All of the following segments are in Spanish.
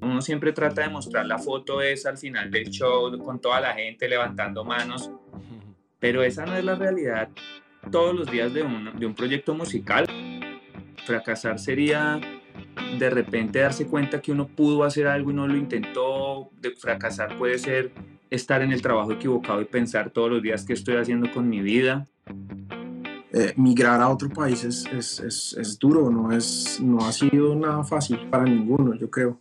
Uno siempre trata de mostrar la foto esa al final del show con toda la gente levantando manos, pero esa no es la realidad todos los días de un, de un proyecto musical. Fracasar sería de repente darse cuenta que uno pudo hacer algo y no lo intentó. De fracasar puede ser estar en el trabajo equivocado y pensar todos los días qué estoy haciendo con mi vida. Eh, migrar a otro país es, duro, no, es, no ha sido nada fácil para ninguno, yo creo.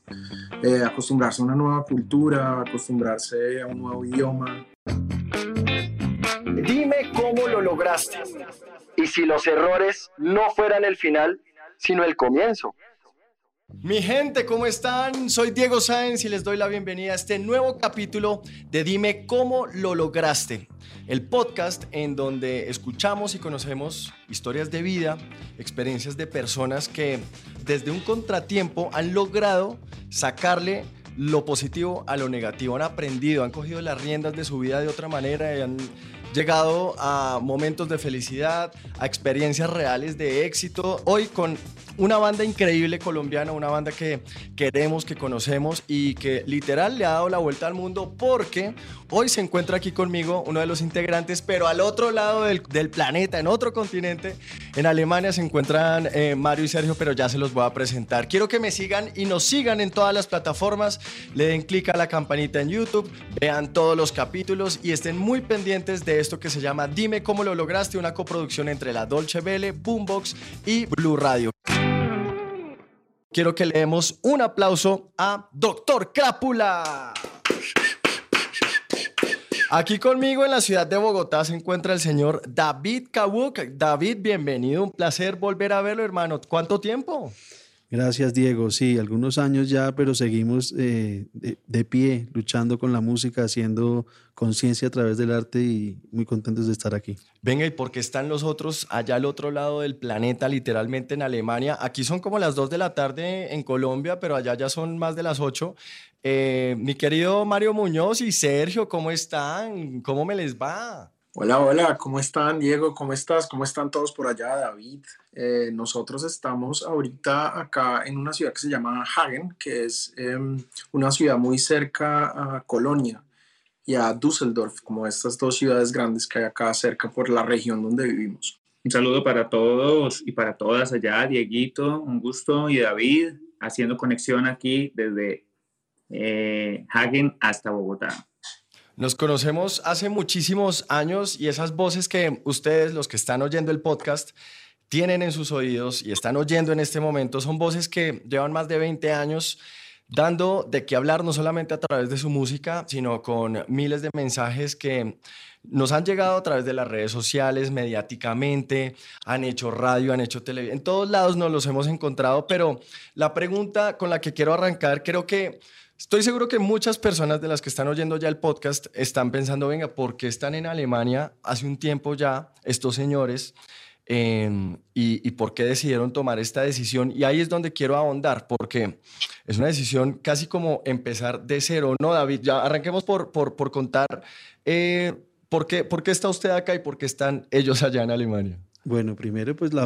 Eh, acostumbrarse a una nueva cultura, acostumbrarse a un nuevo idioma. Dime cómo lo lograste y si los errores no fueran el final, sino el comienzo. Mi gente, ¿cómo están? Soy Diego Sáenz y les doy la bienvenida a este nuevo capítulo de Dime cómo lo lograste, el podcast en donde escuchamos y conocemos historias de vida, experiencias de personas que desde un contratiempo han logrado sacarle lo positivo a lo negativo, han aprendido, han cogido las riendas de su vida de otra manera y han llegado a momentos de felicidad, a experiencias reales de éxito. Hoy con una banda increíble colombiana, una banda que queremos, que conocemos y que literal le ha dado la vuelta al mundo porque hoy se encuentra aquí conmigo uno de los integrantes, pero al otro lado del, planeta, en otro continente, en Alemania se encuentran eh, Mario y Sergio, pero ya se los voy a presentar. Quiero que me sigan y nos sigan en todas las plataformas, le den clic a la campanita en YouTube, vean todos los capítulos y estén muy pendientes de esto que se llama Dime cómo lo lograste, una coproducción entre la Dolce Vele, Boombox y Blue Radio quiero que le demos un aplauso a Doctor Crápula. Aquí conmigo en la ciudad de Bogotá se encuentra el señor David Kawuk. David, bienvenido, un placer volver a verlo, hermano. ¿Cuánto tiempo? Gracias, Diego. Sí, algunos años ya, pero seguimos eh, de, pie, luchando con la música, haciendo conciencia a través del arte y muy contentos de estar aquí. Venga, ¿y por qué están los otros allá al otro lado del planeta, literalmente en Alemania? Aquí son como las 2 de la tarde en Colombia, pero allá ya son más de las 8. Eh, mi querido Mario Muñoz y Sergio, ¿cómo están? ¿Cómo me les va? Hola, hola, ¿cómo están Diego? ¿Cómo estás? ¿Cómo están todos por allá, David? Eh, nosotros estamos ahorita acá en una ciudad que se llama Hagen, que es em, una ciudad muy cerca a Colonia y a Düsseldorf, como estas dos ciudades grandes que hay acá cerca por la región donde vivimos. Un saludo para todos y para todas allá, Dieguito, un gusto, y David, haciendo conexión aquí desde eh, Hagen hasta Bogotá. Nos conocemos hace muchísimos años y esas voces que ustedes, los que están oyendo el podcast, tienen en sus oídos y están oyendo en este momento son voces que llevan más de 20 años dando de qué hablar no solamente a través de su música, sino con miles de mensajes que nos han llegado a través de las redes sociales, mediáticamente, han hecho radio, han hecho televisión, en todos lados nos los hemos encontrado, pero la pregunta con la que quiero arrancar, creo que Estoy seguro que muchas personas de las que están oyendo ya el podcast están pensando, venga, ¿por qué están en Alemania hace un tiempo ya estos señores? Em, y, por qué decidieron tomar esta decisión. Y ahí es donde quiero ahondar, porque es una decisión casi como empezar de cero, ¿no, David? Ya arranquemos por, por, contar eh, ¿por, qué, por qué está usted acá y por qué están ellos allá en Alemania. Bueno, primero pues la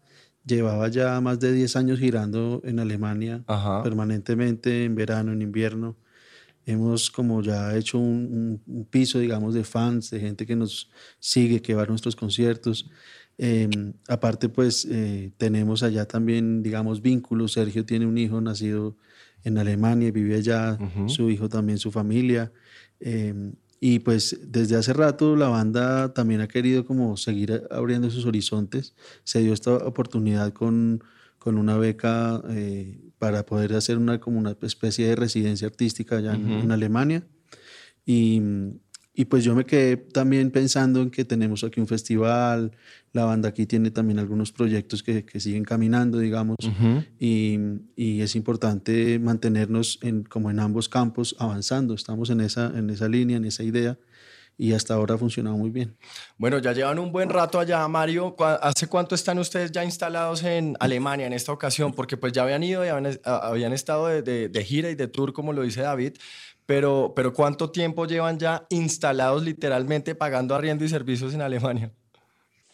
Llevaba ya más de 10 años girando en Alemania permanentemente, en verano, en invierno. Hemos como ya hecho un, piso, digamos, de fans, de gente que nos sigue, que va a nuestros conciertos. Em, aparte, pues eh, tenemos allá también, digamos, vínculos. Sergio tiene un hijo nacido en Alemania, vive allá, su hijo también, su familia. Em, y pues desde hace rato la banda también ha querido como seguir abriendo sus horizontes. Se dio esta oportunidad con, con una beca eh, para poder hacer una, como una especie de residencia artística allá en, Alemania. Y Y pues yo me quedé también pensando en que tenemos aquí un festival, la banda aquí tiene también algunos proyectos que, que siguen caminando, digamos, y, y, es importante mantenernos en, como en ambos campos avanzando. Estamos en esa, en esa línea, en esa idea y hasta ahora ha funcionado muy bien. Bueno, ya llevan un buen rato allá, Mario. ¿Hace cuánto están ustedes ya instalados en Alemania en esta ocasión? Porque pues ya habían ido, y habían, estado de, de, gira y de tour, como lo dice David, pero, pero ¿cuánto tiempo llevan ya instalados literalmente pagando arriendo y servicios en Alemania?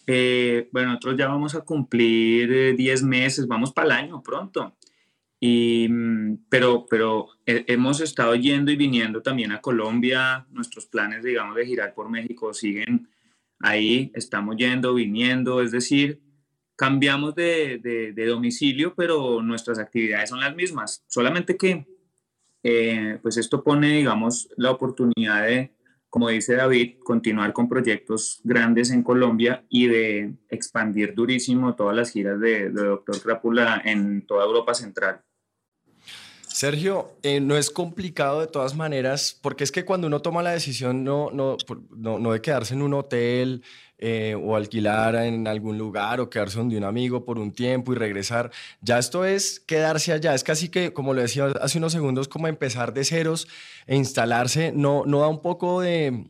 Eh, bueno, nosotros ya vamos a cumplir 10 meses, vamos para el año pronto. Y, mm, pero, pero hemos estado yendo y viniendo también a Colombia. Nuestros planes, digamos, de girar por México siguen ahí. Estamos yendo, viniendo. Es decir, cambiamos de, de, domicilio, pero nuestras actividades son las mismas. Solamente que, eh, pues esto pone, digamos, la oportunidad de, como dice David, continuar con proyectos grandes en Colombia y de expandir durísimo todas las giras de, Doctor Crápula en toda Europa Central. Sergio, eh, no es complicado de todas maneras, porque es que cuando uno toma la decisión no, no, no, de quedarse en un hotel eh, o alquilar en algún lugar o quedarse donde un amigo por un tiempo y regresar, ya esto es quedarse allá, es casi que, como lo decía hace unos segundos, como empezar de ceros e instalarse, no, no da un poco de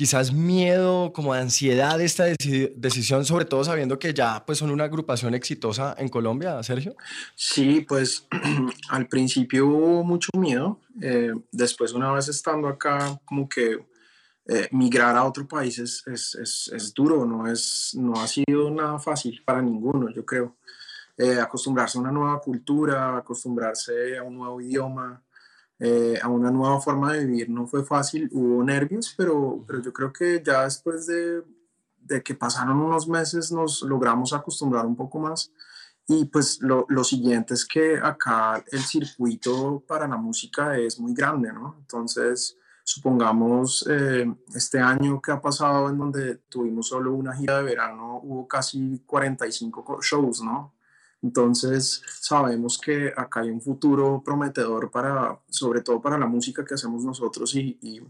quizás miedo, como ansiedad de esta decisión, sobre todo sabiendo que ya pues son una agrupación exitosa en Colombia, Sergio? Sí, pues al principio hubo mucho miedo, eh, después una vez estando acá, como que eh, migrar a otro país es, es, es, duro, no, es, no ha sido nada fácil para ninguno, yo creo. Eh, acostumbrarse a una nueva cultura, acostumbrarse a un nuevo idioma, eh, a una nueva forma de vivir. No fue fácil, hubo nervios, pero, pero yo creo que ya después de, de que pasaron unos meses nos logramos acostumbrar un poco más. Y pues lo, lo, siguiente es que acá el circuito para la música es muy grande, ¿no? Entonces, supongamos eh, este año que ha pasado en donde tuvimos solo una gira de verano, hubo casi 45 shows, ¿no? Entonces sabemos que acá hay un futuro prometedor para, sobre todo para la música que hacemos nosotros y, y,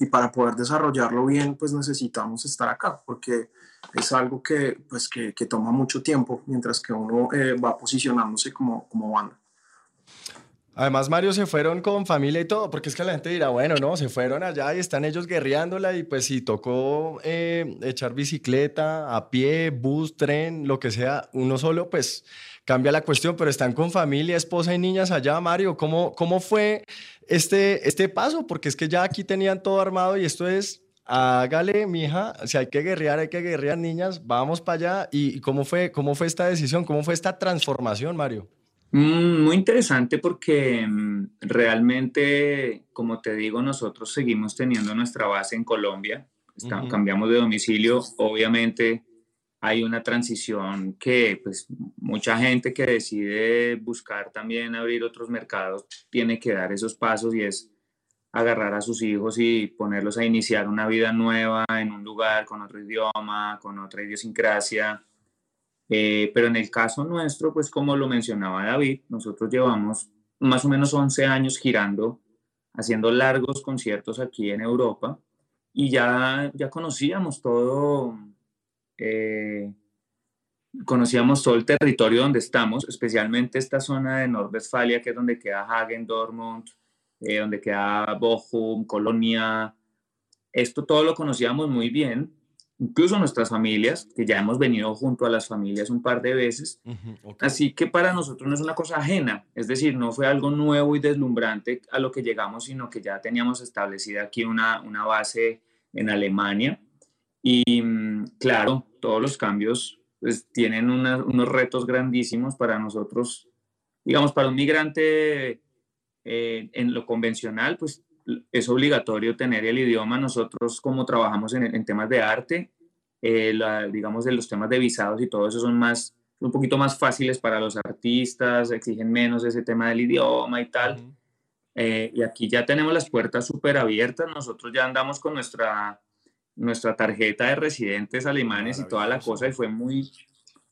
y, para poder desarrollarlo bien, pues necesitamos estar acá, porque es algo que, pues, que, que toma mucho tiempo mientras que uno eh, va posicionándose como, como banda. Además, Mario, se fueron con familia y todo, porque es que la gente dirá, bueno, no, se fueron allá y están ellos guerreándola y pues si tocó eh, echar bicicleta, a pie, bus, tren, lo que sea, uno solo, pues cambia la cuestión, pero están con familia, esposa y niñas allá, Mario. ¿Cómo, cómo fue este, este paso? Porque es que ya aquí tenían todo armado y esto es, hágale, mija, si hay que guerrear, hay que guerrear, niñas, vamos para allá. ¿Y cómo fue, cómo fue esta decisión? ¿Cómo fue esta transformación, Mario? Mm, muy interesante porque mm, realmente, como te digo, nosotros seguimos teniendo nuestra base en Colombia. Cambiamos de domicilio, obviamente hay una transición que pues mucha gente que decide buscar también abrir otros mercados tiene que dar esos pasos y es agarrar a sus hijos y ponerlos a iniciar una vida nueva en un lugar con otro idioma, con otra idiosincrasia. Eh, pero en el caso nuestro, pues como lo mencionaba David, nosotros llevamos más o menos 11 años girando, haciendo largos conciertos aquí en Europa y ya, ya conocíamos todo, eh, conocíamos todo el territorio donde estamos, especialmente esta zona de Nordwestfalia, que es donde queda Hagen, Dortmund, eh, donde queda Bochum, Colonia. Esto todo lo conocíamos muy bien, incluso nuestras familias, que ya hemos venido junto a las familias un par de veces. Así que para nosotros no es una cosa ajena, es decir, no fue algo nuevo y deslumbrante a lo que llegamos, sino que ya teníamos establecida aquí una, una base en Alemania y mm, claro, todos los cambios pues, tienen unos retos grandísimos para nosotros. Digamos, para un migrante eh, en lo convencional, pues es obligatorio tener el idioma. Nosotros, como trabajamos en, temas de arte, eh, digamos, de los temas de visados y todo eso son más, un poquito más fáciles para los artistas, exigen menos ese tema del idioma y tal. Eh, y aquí ya tenemos las puertas súper abiertas. Nosotros ya andamos con nuestra nuestra tarjeta de residentes alemanes y toda la cosa y fue muy,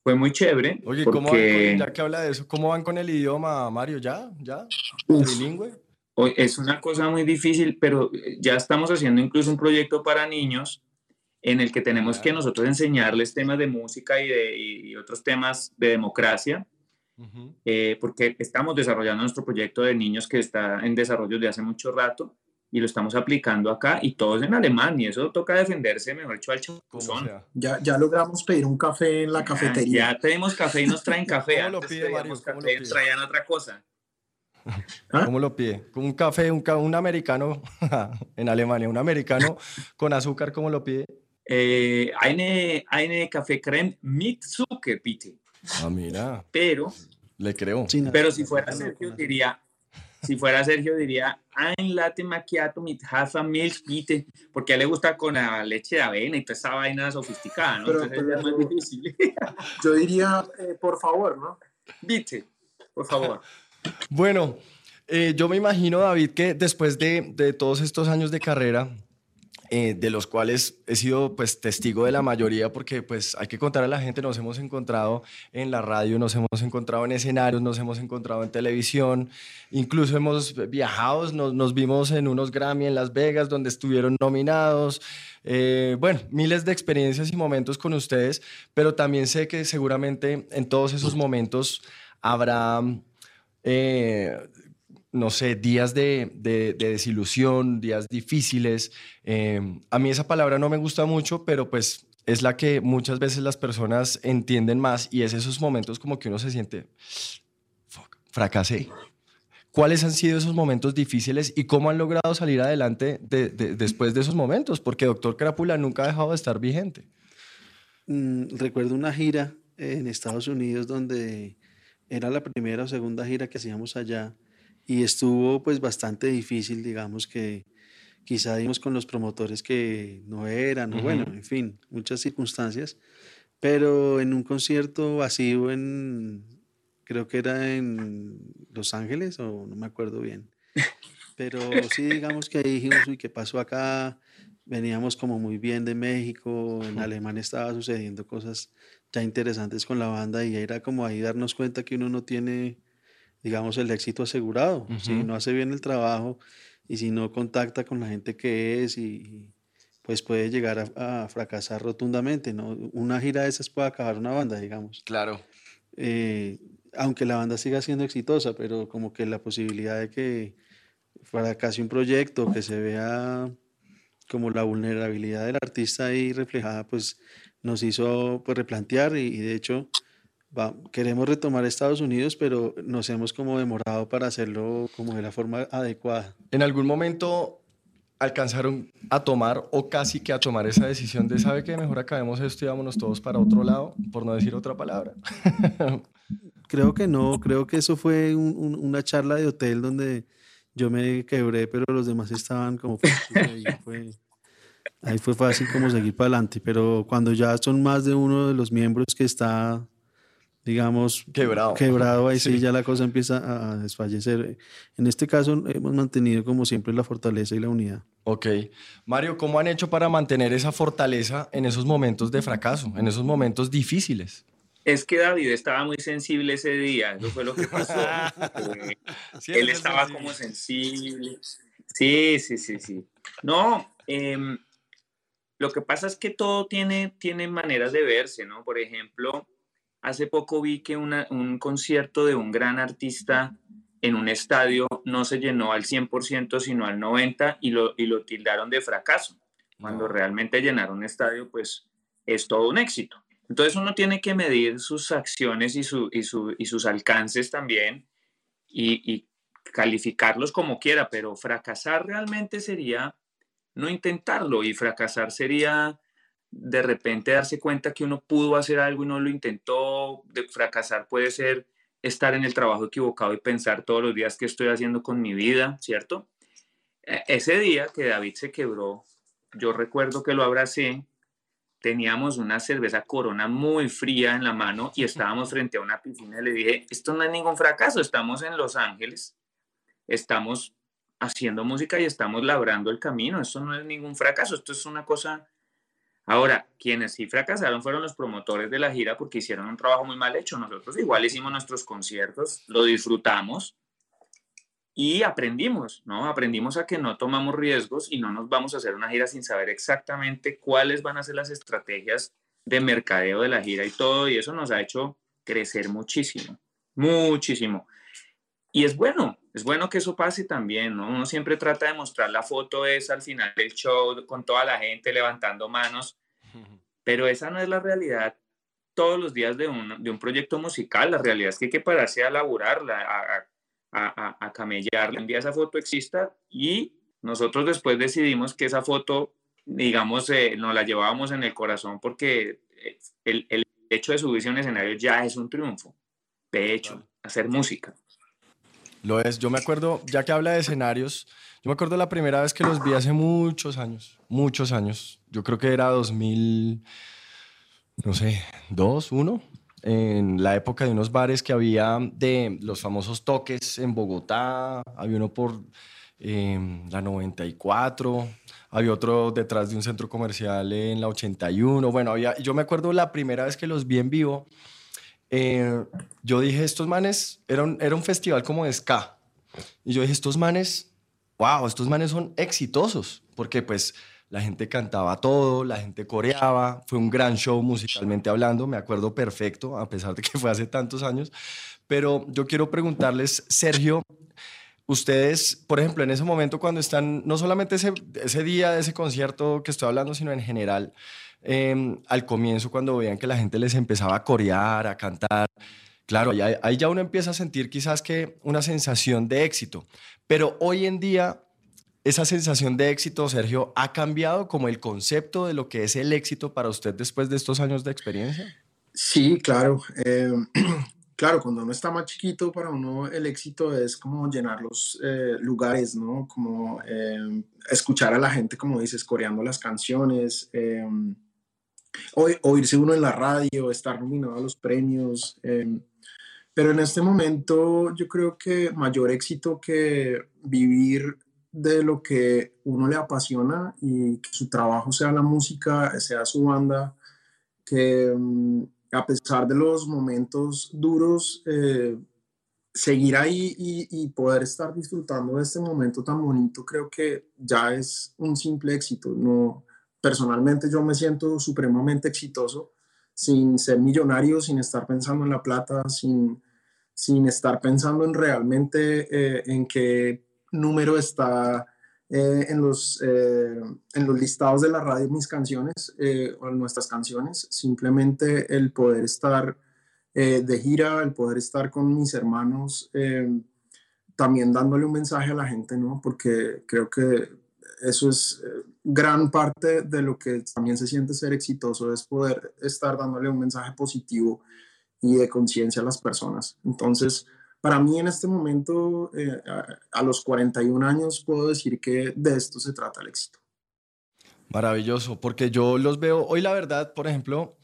fue muy chévere. Oye, ¿cómo van ya que habla de eso, ¿cómo van con el idioma, Mario? ¿Ya? ¿Ya? ¿Bilingüe? Es una cosa muy difícil, pero ya estamos haciendo incluso un proyecto para niños en el que tenemos que nosotros enseñarles temas de música y, de, otros temas de democracia, eh, porque estamos desarrollando nuestro proyecto de niños que está en desarrollo desde hace mucho rato y lo estamos aplicando acá y todos en alemán y eso toca defenderse, mejor dicho, al chapuzón. Ya, ya logramos pedir un café en la cafetería. Ya, tenemos café y nos traen café. ¿Cómo lo pide, Mario? ¿Cómo lo pide? traían otra cosa. ¿Ah? ¿Cómo lo pide? Un café, un, un americano en Alemania, un americano con azúcar, ¿cómo lo pide? Eh, eine, eine Kaffeecreme mit Zucker, bitte. Ah, mira. Pero. Le creo. Pero si fuera Sergio, diría. Si fuera Sergio, diría ein latte macchiato mit Hafermilch, bitte. Porque a él le gusta con la leche de avena y toda esa vaina sofisticada, ¿no? Entonces es muy difícil. Yo diría, eh, por favor, ¿no? Bitte, por favor. Bueno, eh, yo me imagino, David, que después de, de todos estos años de carrera, eh, de los cuales he sido pues testigo de la mayoría porque pues hay que contar a la gente, nos hemos encontrado en la radio, nos hemos encontrado en escenarios, nos hemos encontrado en televisión, incluso hemos viajado, nos, nos vimos en unos Grammy en Las Vegas donde estuvieron nominados, eh, bueno, miles de experiencias y momentos con ustedes, pero también sé que seguramente en todos esos momentos habrá... Eh, no sé, días de, desilusión, días difíciles. Eh, a mí esa palabra no me gusta mucho, pero pues es la que muchas veces las personas entienden más y es esos momentos como que uno se siente, fracasé. ¿Cuáles han sido esos momentos difíciles y cómo han logrado salir adelante después de esos momentos? Porque Doctor Crápula nunca ha dejado de estar vigente. Mm, recuerdo una gira en Estados Unidos donde era la primera o segunda gira que hacíamos allá y estuvo pues bastante difícil, digamos que quizá dimos con los promotores que no eran, bueno, en fin, muchas circunstancias, pero en un concierto así en, creo que era en Los Ángeles o no me acuerdo bien, pero sí digamos que ahí dijimos, uy, ¿qué pasó acá? Veníamos como muy bien de México, en Alemania estaba sucediendo cosas ya interesantes con la banda y era como ahí darnos cuenta que uno no tiene digamos, el éxito asegurado. Si no hace bien el trabajo y si no contacta con la gente que es y, pues puede llegar a, fracasar rotundamente, ¿no? Una gira de esas puede acabar una banda, digamos. Claro. Eh, aunque la banda siga siendo exitosa, pero como que la posibilidad de que fuera casi un proyecto, que se vea como la vulnerabilidad del artista ahí reflejada, pues nos hizo pues, replantear y de hecho queremos retomar Estados Unidos, pero nos hemos como demorado para hacerlo como de la forma adecuada. ¿En algún momento alcanzaron a tomar o casi que a tomar esa decisión de, sabe que mejor acabemos esto y vámonos todos para otro lado, por no decir otra palabra? creo que no, creo que eso fue una charla de hotel donde yo me quebré, pero los demás estaban como... fue, ahí fue fácil como seguir para adelante, pero cuando ya son más de uno de los miembros que está digamos, quebrado. Quebrado, ahí sí. ya la cosa empieza a desfallecer. En este caso hemos mantenido como siempre la fortaleza y la unidad. Ok. Mario, ¿cómo han hecho para mantener esa fortaleza en esos momentos de fracaso, en esos momentos difíciles? Es que David estaba muy sensible ese día, eso fue lo que pasó. él estaba como sensible. Sí, sí, sí, sí. No, em, lo que pasa es que todo tiene, tiene maneras de verse, ¿no? Por ejemplo, Hace poco vi que un concierto de un gran artista en un estadio no se llenó al 100%, sino al 90% y lo, y lo tildaron de fracaso. Cuando realmente llenar un estadio, pues es todo un éxito. Entonces uno tiene que medir sus acciones y, su, y, su, y sus alcances también y, y calificarlos como quiera, pero fracasar realmente sería no intentarlo y fracasar sería de repente darse cuenta que uno pudo hacer algo y no lo intentó, de fracasar puede ser estar en el trabajo equivocado y pensar todos los días qué estoy haciendo con mi vida, ¿cierto? E, ese día que David se quebró, yo recuerdo que lo abracé, teníamos una cerveza corona muy fría en la mano y estábamos frente a una piscina y le dije, esto no es ningún fracaso, estamos en Los Ángeles, estamos haciendo música y estamos labrando el camino, esto no es ningún fracaso, esto es una cosa Ahora, quienes sí fracasaron fueron los promotores de la gira porque hicieron un trabajo muy mal hecho. Nosotros igual hicimos nuestros conciertos, lo disfrutamos, y aprendimos, ¿no? Aprendimos a que no tomamos riesgos y no nos vamos a hacer una gira sin saber exactamente cuáles van a ser las estrategias de mercadeo de la gira y todo, y eso nos ha hecho crecer muchísimo, muchísimo. Y es bueno, es bueno que eso pase también, ¿no? Uno siempre trata de mostrar la foto esa al final del show con toda la gente levantando manos, pero esa no es la realidad todos los días de un, de un proyecto musical. La realidad es que hay que pararse a laburarla, a, a, a, camellarla. Un día esa foto exista y nosotros después decidimos que esa foto, digamos, eh, nos la llevábamos en el corazón porque eh, el, el hecho de subirse a un escenario ya es un triunfo. De hecho, hacer música. Lo es. Yo me acuerdo, ya que habla de escenarios, yo me acuerdo la primera vez que los vi hace muchos años, muchos años. Yo creo que era 2000, no sé, dos, uno, en la época de unos bares que había de los famosos toques en Bogotá, había uno por em, la 94, había otro detrás de un centro comercial en la 81. Bueno, había, yo me acuerdo la primera vez que los vi en vivo eh, yo dije, estos manes, era un, era un festival como de ska. Y yo dije, estos manes, wow, estos manes son exitosos, porque pues la gente cantaba todo, la gente coreaba, fue un gran show musicalmente hablando, me acuerdo perfecto, a pesar de que fue hace tantos años. Pero yo quiero preguntarles, Sergio, ustedes, por ejemplo, en ese momento cuando están, no solamente ese, ese día de ese concierto que estoy hablando, sino en general, Em, al comienzo cuando veían que la gente les empezaba a corear, a cantar. Claro, ahí, ya uno empieza a sentir quizás que una sensación de éxito. Pero hoy en día, esa sensación de éxito, Sergio, ¿ha cambiado como el concepto de lo que es el éxito para usted después de estos años de experiencia? Sí, claro. Em, claro, cuando uno está más chiquito, para uno el éxito es como llenar los eh, lugares, ¿no? Como em, escuchar a la gente, como dices, coreando las canciones oírse uno en la radio, estar nominado a los premios. Em, pero en este momento yo creo que mayor éxito que vivir de lo que uno le apasiona y que su trabajo sea la música, sea su banda, que em, a pesar de los momentos duros, eh, seguir ahí y, y, poder estar disfrutando de este momento tan bonito, creo que ya es un simple éxito. No, personalmente yo me siento supremamente exitoso sin ser millonario, sin estar pensando en la plata, sin, sin estar pensando en realmente eh, en qué número está eh, en, los, eh, en los listados de la radio mis canciones o nuestras canciones, simplemente el poder estar de gira, el poder estar con mis hermanos, también dándole un mensaje a la gente, ¿no? Porque creo que eso es eh, gran parte de lo que también se siente ser exitoso, es poder estar dándole un mensaje positivo y de conciencia a las personas. Entonces, para mí en este momento, eh, a, los 41 años, puedo decir que de esto se trata el éxito. Maravilloso, porque yo los veo, hoy la verdad, por ejemplo,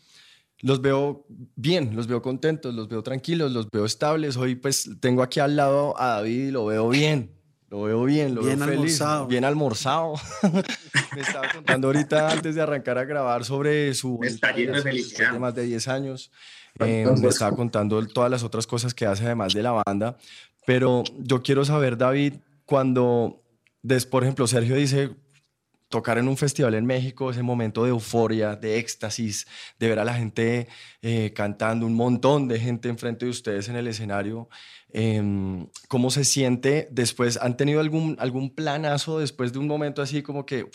los veo bien, los veo contentos, los veo tranquilos, los veo estables. Hoy pues tengo aquí al lado a David y lo veo bien. Lo veo bien, lo bien veo feliz. Almorzado. Bien almorzado. me estaba contando ahorita antes de arrancar a grabar sobre su... Está lleno de felicidad. más de 10 años. Eh, me estaba contando todas las otras cosas que hace además de la banda. Pero yo quiero saber, David, cuando, des, por ejemplo, Sergio dice, tocar en un festival en México, ese momento de euforia, de éxtasis, de ver a la gente eh, cantando, un montón de gente enfrente de ustedes en el escenario. Em, ¿Cómo se siente después? ¿Han tenido algún, algún planazo después de un momento así como que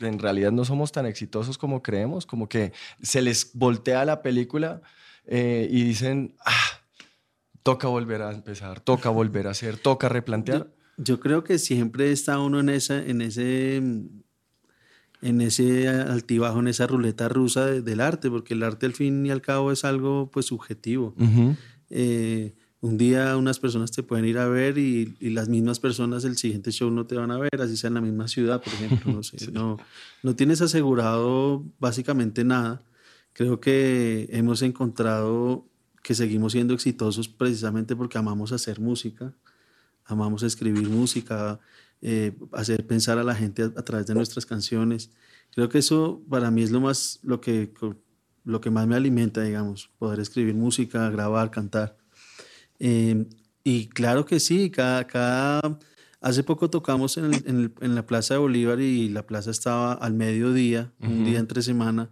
en realidad no somos tan exitosos como creemos? Como que se les voltea la película eh, y dicen, ah, toca volver a empezar, toca volver a hacer, toca replantear. Yo, creo que siempre está uno en, esa, en ese en ese altibajo, en esa ruleta rusa del arte, porque el arte al fin y al cabo es algo pues subjetivo un día unas personas te pueden ir a ver y, las mismas personas el siguiente show no te van a ver, así sea en la misma ciudad, por ejemplo. No, sé, no, no tienes asegurado básicamente nada. Creo que hemos encontrado que seguimos siendo exitosos precisamente porque amamos hacer música, amamos escribir música, eh, hacer pensar a la gente a, través de nuestras canciones. Creo que eso para mí es lo más, lo que, lo que más me alimenta, digamos, poder escribir música, grabar, cantar. Em, y claro que sí, cada, cada, Hace poco tocamos en, la Plaza de Bolívar y la plaza estaba al mediodía, un día entre semana,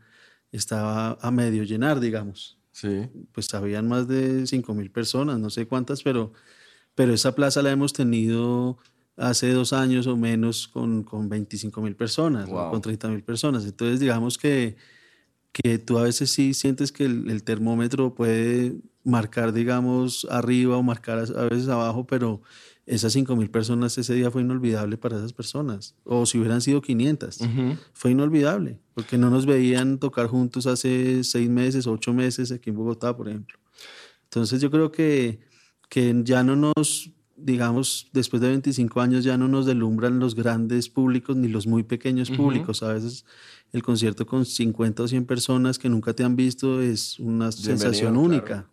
estaba a medio llenar, digamos. Sí. Pues habían más de 5 mil personas, no sé cuántas, pero, pero esa plaza la hemos tenido hace dos años o menos con, con 25 mil personas, con 30 mil personas. Entonces, digamos que, que tú a veces sí sientes que el, termómetro puede marcar, digamos, arriba o marcar a, veces abajo, pero esas 5 mil personas ese día fue inolvidable para esas personas. O si hubieran sido 500, fue inolvidable, porque no nos veían tocar juntos hace seis meses, ocho meses aquí en Bogotá, por ejemplo. Entonces yo creo que, que ya no nos digamos, después de 25 años ya no nos delumbran los grandes públicos ni los muy pequeños públicos. A veces el concierto con 50 o 100 personas que nunca te han visto es una sensación única.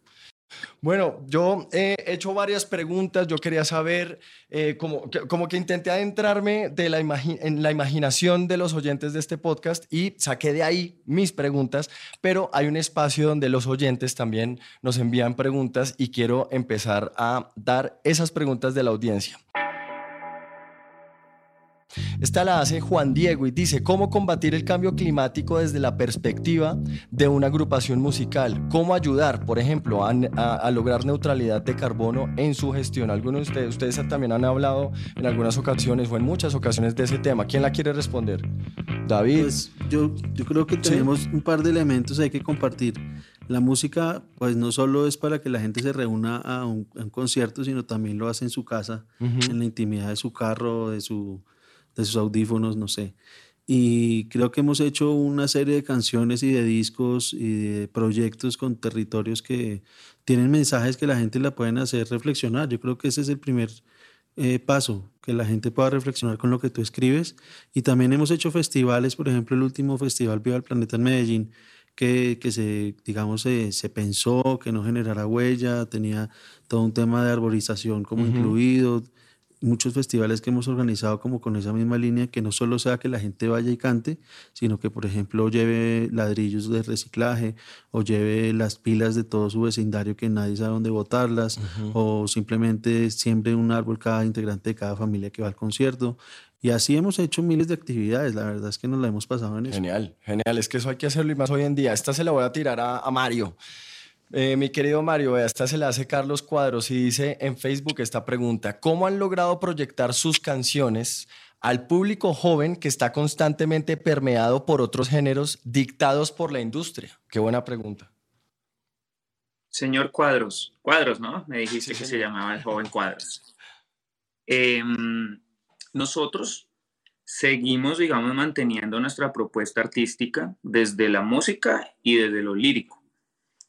Bueno, yo he hecho varias preguntas. Yo quería saber, eh, como, que intenté adentrarme de la en la imaginación de los oyentes de este podcast y saqué de ahí mis preguntas, pero hay un espacio donde los oyentes también nos envían preguntas y quiero empezar a dar esas preguntas de la audiencia. Esta la hace Juan Diego y dice, ¿cómo combatir el cambio climático desde la perspectiva de una agrupación musical? ¿Cómo ayudar, por ejemplo, a, lograr neutralidad de carbono en su gestión? Algunos de ustedes, ustedes también han hablado en algunas ocasiones o en muchas ocasiones de ese tema. ¿Quién la quiere responder? David. Pues yo, yo creo que tenemos un par de elementos hay que compartir. La música, pues no solo es para que la gente se reúna a un, concierto, sino también lo hace en su casa, en la intimidad de su carro, de su de sus audífonos, no sé. Y creo que hemos hecho una serie de canciones y de discos y de proyectos con territorios que tienen mensajes que la gente la pueden hacer reflexionar. Yo creo que ese es el primer eh, paso, que la gente pueda reflexionar con lo que tú escribes. Y también hemos hecho festivales, por ejemplo, el último festival Viva el Planeta en Medellín, que, que se, digamos, se, se, pensó que no generara huella, tenía todo un tema de arborización como incluido muchos festivales que hemos organizado como con esa misma línea, que no solo sea que la gente vaya y cante, sino que, por ejemplo, lleve ladrillos de reciclaje o lleve las pilas de todo su vecindario que nadie sabe dónde botarlas, o simplemente siembre un árbol cada integrante de cada familia que va al concierto. Y así hemos hecho miles de actividades, la verdad es que nos la hemos pasado en eso. Genial, genial, es que eso hay que hacerlo y más hoy en día. Esta se la voy a tirar a, a Mario. Eh, mi querido Mario, esta se la hace Carlos Cuadros y dice en Facebook esta pregunta, ¿cómo han logrado proyectar sus canciones al público joven que está constantemente permeado por otros géneros dictados por la industria? Qué buena pregunta. Señor Cuadros, Cuadros, ¿no? Me dijiste que se llamaba el joven Cuadros. Em, nosotros seguimos, digamos, manteniendo nuestra propuesta artística desde la música y desde lo lírico.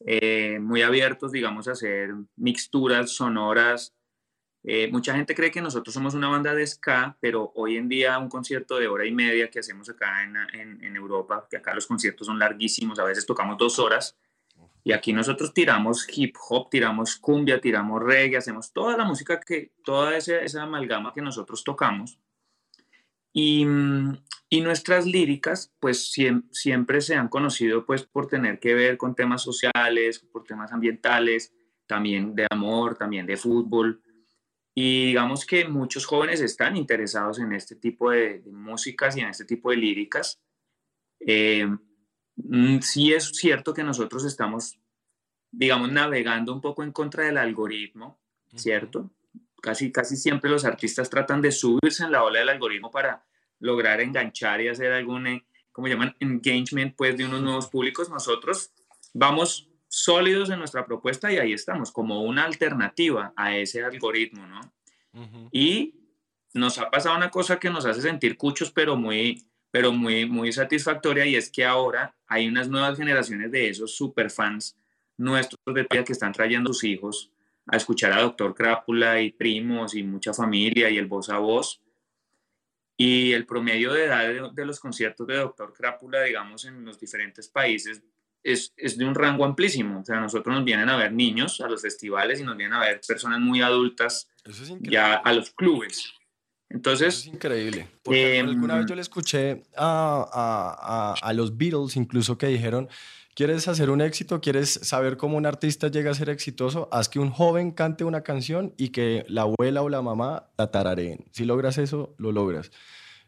Eh, muy abiertos, digamos, a hacer mixturas sonoras. Eh, mucha gente cree que nosotros somos una banda de ska, pero hoy en día un concierto de hora y media que hacemos acá en, Europa, que acá los conciertos son larguísimos, a veces tocamos dos horas, y aquí nosotros tiramos hip hop, tiramos cumbia, tiramos reggae, hacemos toda la música que, toda esa amalgama que nosotros tocamos. Y, mm, y nuestras líricas, pues siempre se han conocido pues por tener que ver con temas sociales, por temas ambientales, también de amor, también de fútbol. Y digamos que muchos jóvenes están interesados en este tipo de, músicas y en este tipo de líricas. Eh, mm, sí es cierto que nosotros estamos, digamos, navegando un poco en contra del algoritmo, ¿cierto? Casi, casi siempre los artistas tratan de subirse en la ola del algoritmo para lograr enganchar y hacer algún, eh, como llaman, engagement pues de unos nuevos públicos, nosotros vamos sólidos en nuestra propuesta y ahí estamos, como una alternativa a ese algoritmo, ¿no? Y nos ha pasado una cosa que nos hace sentir cuchos, pero muy, pero muy, muy satisfactoria, y es que ahora hay unas nuevas generaciones de esos super fans nuestros de que están trayendo a sus hijos a escuchar a Doctor Crápula y primos y mucha familia y el voz a voz y el promedio de edad de, los conciertos de Doctor Crápula, digamos, en los diferentes países es, es, de un rango amplísimo. O sea, nosotros nos vienen a ver niños a los festivales y nos vienen a ver personas muy adultas ya a los clubes. Entonces. es increíble. Porque em, alguna vez yo le escuché a, a, a, a, los Beatles, incluso que dijeron ¿Quieres hacer un éxito? ¿Quieres saber cómo un artista llega a ser exitoso? Haz que un joven cante una canción y que la abuela o la mamá la tarareen. Si logras eso, lo logras.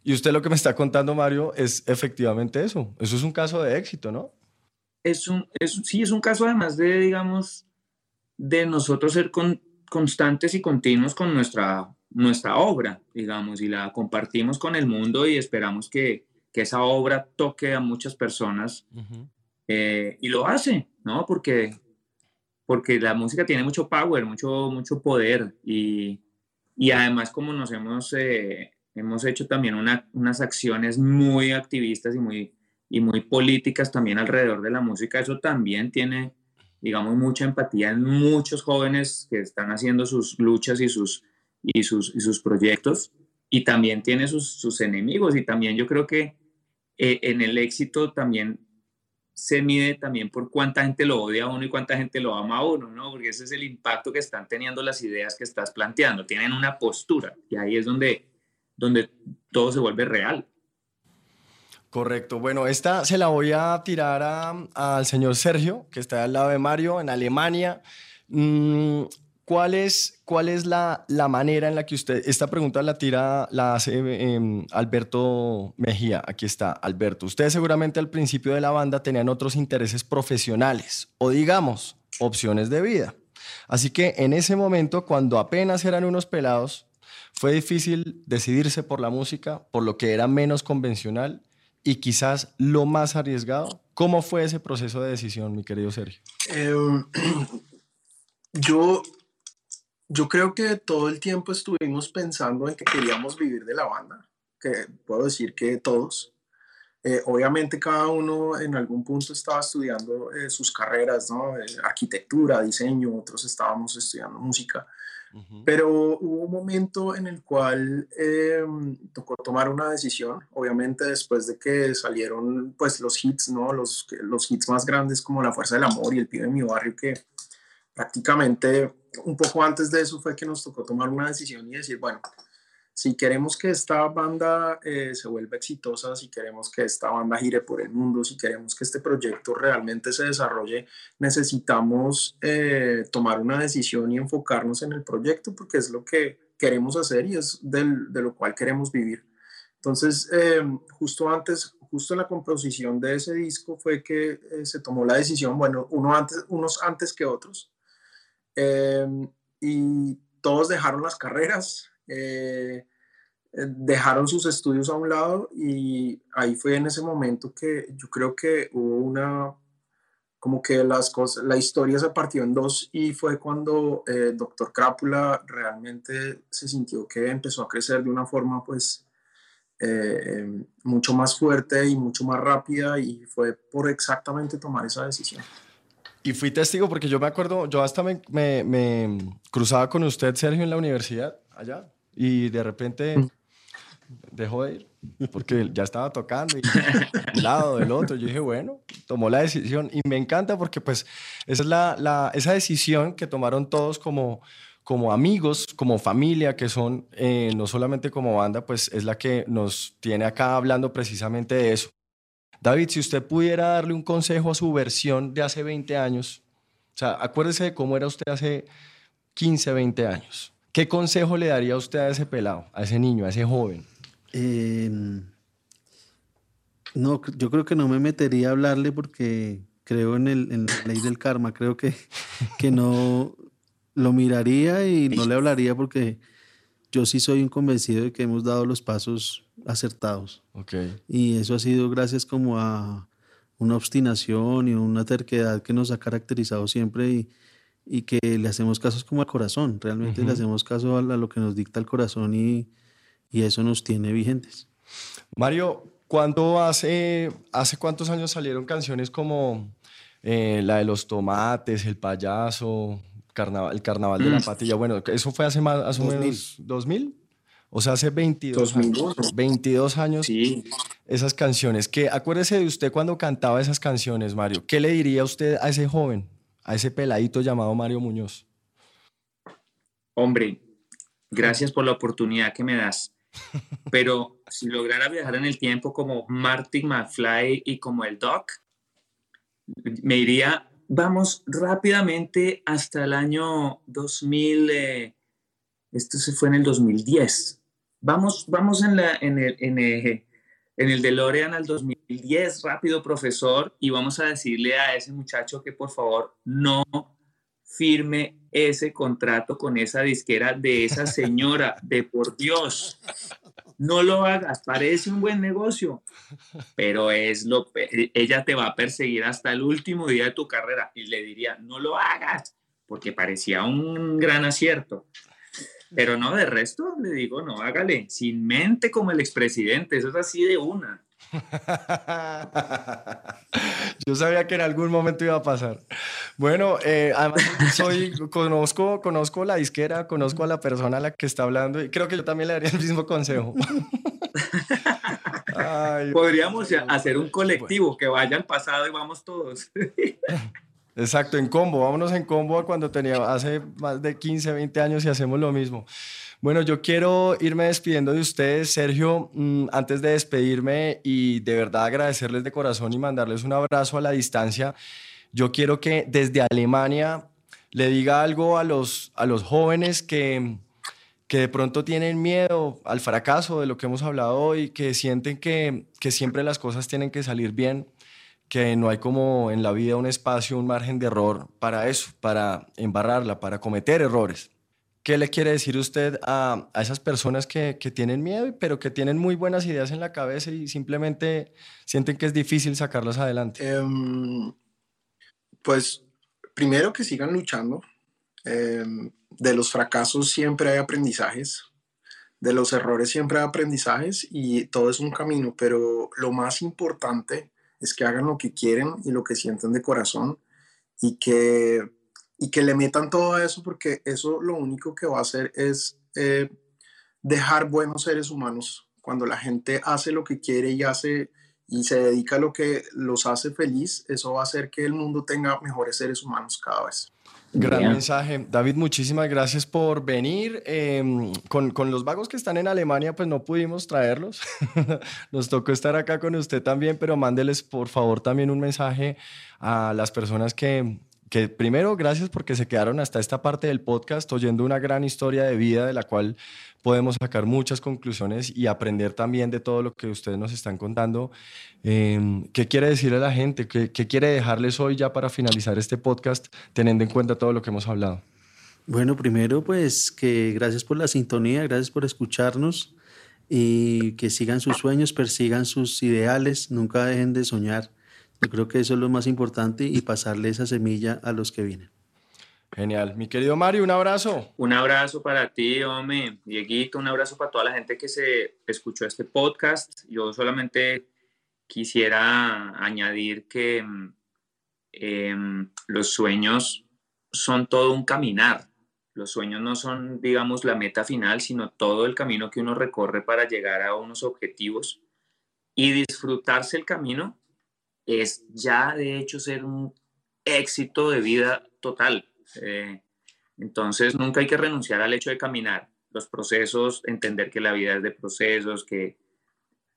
Y usted lo que me está contando, Mario, es efectivamente eso. Eso es un caso de éxito, ¿no? Es un, es, sí, es un caso además de, digamos, de nosotros ser constantes y continuos con nuestra, nuestra obra, digamos, y la compartimos con el mundo y esperamos que, que esa obra toque a muchas personas. Eh, y lo hace, ¿no? Porque, porque la música tiene mucho power, mucho, mucho poder y, y además como nos hemos, eh, hemos hecho también unas acciones muy activistas y muy, y muy políticas también alrededor de la música, eso también tiene, digamos, mucha empatía en muchos jóvenes que están haciendo sus luchas y sus, y sus, y sus proyectos y también tiene sus, sus enemigos y también yo creo que eh, en el éxito también se mide también por cuánta gente lo odia a uno y cuánta gente lo ama a uno, ¿no? Porque ese es el impacto que están teniendo las ideas que estás planteando. Tienen una postura y ahí es donde, donde todo se vuelve real. Correcto. Bueno, esta se la voy a tirar al señor Sergio, que está al lado de Mario, en Alemania. Mm, ¿Cuál es, cuál es la, la, manera en la que usted, esta pregunta la tira, la hace em, Alberto Mejía, aquí está, Alberto. Ustedes seguramente al principio de la banda tenían otros intereses profesionales o digamos, opciones de vida. Así que en ese momento, cuando apenas eran unos pelados, fue difícil decidirse por la música, por lo que era menos convencional y quizás lo más arriesgado. ¿Cómo fue ese proceso de decisión, mi querido Sergio? Em, yo yo creo que todo el tiempo estuvimos pensando en que queríamos vivir de la banda, que puedo decir que todos. Eh, obviamente cada uno en algún punto estaba estudiando eh, sus carreras, ¿no? Eh, arquitectura, diseño, otros estábamos estudiando música. Pero hubo un momento en el cual em, tocó tomar una decisión, obviamente después de que salieron pues los hits, ¿no? Los, los hits más grandes como La Fuerza del Amor y El Pío de mi Barrio, que prácticamente un poco antes de eso fue que nos tocó tomar una decisión y decir, bueno, si queremos que esta banda eh, se vuelva exitosa, si queremos que esta banda gire por el mundo, si queremos que este proyecto realmente se desarrolle, necesitamos eh, tomar una decisión y enfocarnos en el proyecto porque es lo que queremos hacer y es del, de lo cual queremos vivir. Entonces, eh, justo antes, justo en la composición de ese disco fue que se tomó la decisión, bueno, uno antes, unos antes que otros, Em, y todos dejaron las carreras, eh, eh, dejaron sus estudios a un lado y ahí fue en ese momento que yo creo que hubo una, como que las cosas, la historia se partió en dos y fue cuando eh, Doctor Crápula realmente se sintió que empezó a crecer de una forma pues mucho más fuerte y mucho más rápida y fue por exactamente tomar esa decisión. Y fui testigo porque yo me acuerdo, yo hasta me, me, cruzaba con usted, Sergio, en la universidad, allá, y de repente mm. dejó de ir porque ya estaba tocando y un lado del otro. Yo dije, bueno, tomó la decisión y me encanta porque pues esa es la, la esa decisión que tomaron todos como, como amigos, como familia, que son eh, no solamente como banda, pues es la que nos tiene acá hablando precisamente de eso. David, si usted pudiera darle un consejo a su versión de hace 20 años, o sea, acuérdese de cómo era usted hace 15, 20 años. ¿Qué consejo le daría usted a ese pelado, a ese niño, a ese joven? Em, no, yo creo que no me metería a hablarle porque creo en, el, la ley del karma. Creo que, que no lo miraría y no le hablaría porque yo sí soy un convencido de que hemos dado los pasos acertados. Okay. Y eso ha sido gracias como a una obstinación y una terquedad que nos ha caracterizado siempre y, y que le hacemos caso como al corazón. Realmente le hacemos caso a, lo que nos dicta el corazón y, y eso nos tiene vigentes. Mario, ¿cuánto hace, hace cuántos años salieron canciones como eh, la de los tomates, el payaso, carnaval, el carnaval de la mm. patilla? Bueno, eso fue hace más, hace 2000. menos 2000. O sea, hace 22 años. 22 años. Sí. Esas canciones. Que acuérdese de usted cuando cantaba esas canciones, Mario. ¿Qué le diría usted a ese joven, a ese peladito llamado Mario Muñoz? Hombre, gracias por la oportunidad que me das. Pero si lograra viajar en el tiempo como Martin McFly y como el Doc, me iría, vamos rápidamente hasta el año 2000, eh, esto se fue en el 2010. Vamos, vamos en, la, en, el, en, el, en el DeLorean al 2010, rápido profesor, y vamos a decirle a ese muchacho que por favor no firme ese contrato con esa disquera de esa señora, de por Dios. No lo hagas, parece un buen negocio, pero es lo ella te va a perseguir hasta el último día de tu carrera y le diría, "No lo hagas", porque parecía un gran acierto. Pero no, de resto le digo, no, hágale, sin mente como el expresidente, eso es así de una. Yo sabía que en algún momento iba a pasar. Bueno, eh, además soy, conozco, conozco la disquera, conozco a la persona a la que está hablando y creo que yo también le daría el mismo consejo. Podríamos hacer un colectivo que vaya al pasado y vamos todos. Exacto, en combo, vámonos en combo cuando tenía hace más de 15, 20 años y hacemos lo mismo. Bueno, yo quiero irme despidiendo de ustedes, Sergio, mm, antes de despedirme y de verdad agradecerles de corazón y mandarles un abrazo a la distancia. Yo quiero que desde Alemania le diga algo a los, a los jóvenes que, que de pronto tienen miedo al fracaso de lo que hemos hablado hoy, que sienten que, que siempre las cosas tienen que salir bien, que no hay como en la vida un espacio, un margen de error para eso, para embarrarla, para cometer errores. ¿Qué le quiere decir usted a, esas personas que, tienen miedo, pero que tienen muy buenas ideas en la cabeza y simplemente sienten que es difícil sacarlas adelante? Em, pues primero que sigan luchando. Em, de los fracasos siempre hay aprendizajes. De los errores siempre hay aprendizajes y todo es un camino, pero lo más importante es que hagan lo que quieren y lo que sienten de corazón y que y que le metan todo a eso porque eso lo único que va a hacer es eh, dejar buenos seres humanos. Cuando la gente hace lo que quiere y hace y se dedica a lo que los hace feliz, eso va a hacer que el mundo tenga mejores seres humanos cada vez. Gran mensaje. David, muchísimas gracias por venir. Em, con, con, los vagos que están en Alemania, pues no pudimos traerlos. Nos tocó estar acá con usted también, pero mándeles por favor también un mensaje a las personas que, que primero, gracias porque se quedaron hasta esta parte del podcast oyendo una gran historia de vida de la cual podemos sacar muchas conclusiones y aprender también de todo lo que ustedes nos están contando. Em, ¿Qué quiere decirle a la gente? ¿Qué, ¿Qué quiere dejarles hoy ya para finalizar este podcast, teniendo en cuenta todo lo que hemos hablado? Bueno, primero pues que gracias por la sintonía, gracias por escucharnos y que sigan sus sueños, persigan sus ideales, nunca dejen de soñar yo creo que eso es lo más importante y pasarle esa semilla a los que vienen. Genial. Mi querido Mario, un abrazo. Un abrazo para ti, hombre. Dieguito, un abrazo para toda la gente que se escuchó este podcast. Yo solamente quisiera añadir que em, los sueños son todo un caminar. Los sueños no son, digamos, la meta final, sino todo el camino que uno recorre para llegar a unos objetivos y disfrutarse el camino es ya de hecho ser un éxito de vida total. Eh, entonces nunca hay que renunciar al hecho de caminar los procesos, entender que la vida es de procesos, que,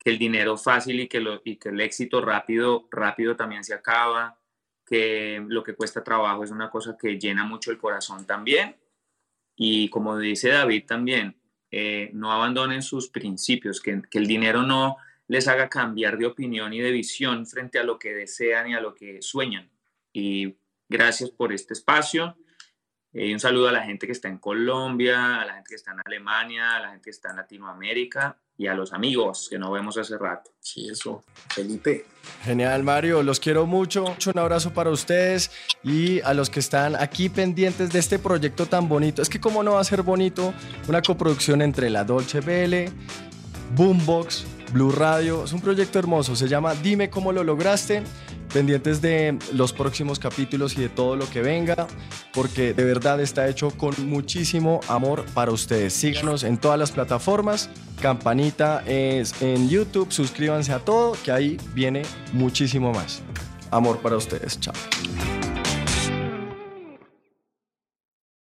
el dinero fácil y que, lo, y que el éxito rápido, rápido también se acaba, que lo que cuesta trabajo es una cosa que llena mucho el corazón también. Y como dice David también, eh, no abandonen sus principios, que, que el dinero no, les haga cambiar de opinión y de visión frente a lo que desean y a lo que sueñan. Y gracias por este espacio. Y un saludo a la gente que está en Colombia, a la gente que está en Alemania, a la gente que está en Latinoamérica y a los amigos que no vemos hace rato. Sí, eso. Felipe. Genial, Mario. Los quiero mucho. Un abrazo para ustedes y a los que están aquí pendientes de este proyecto tan bonito. Es que cómo no va a ser bonito una coproducción entre la Dolce Vele, Boombox, Blue Radio. Es un proyecto hermoso, se llama Dime cómo lo lograste. Pendientes de los próximos capítulos y de todo lo que venga, porque de verdad está hecho con muchísimo amor para ustedes. Síganos en todas las plataformas. Campanita es en YouTube. Suscríbanse a todo, que ahí viene muchísimo más. Amor para ustedes. Chao.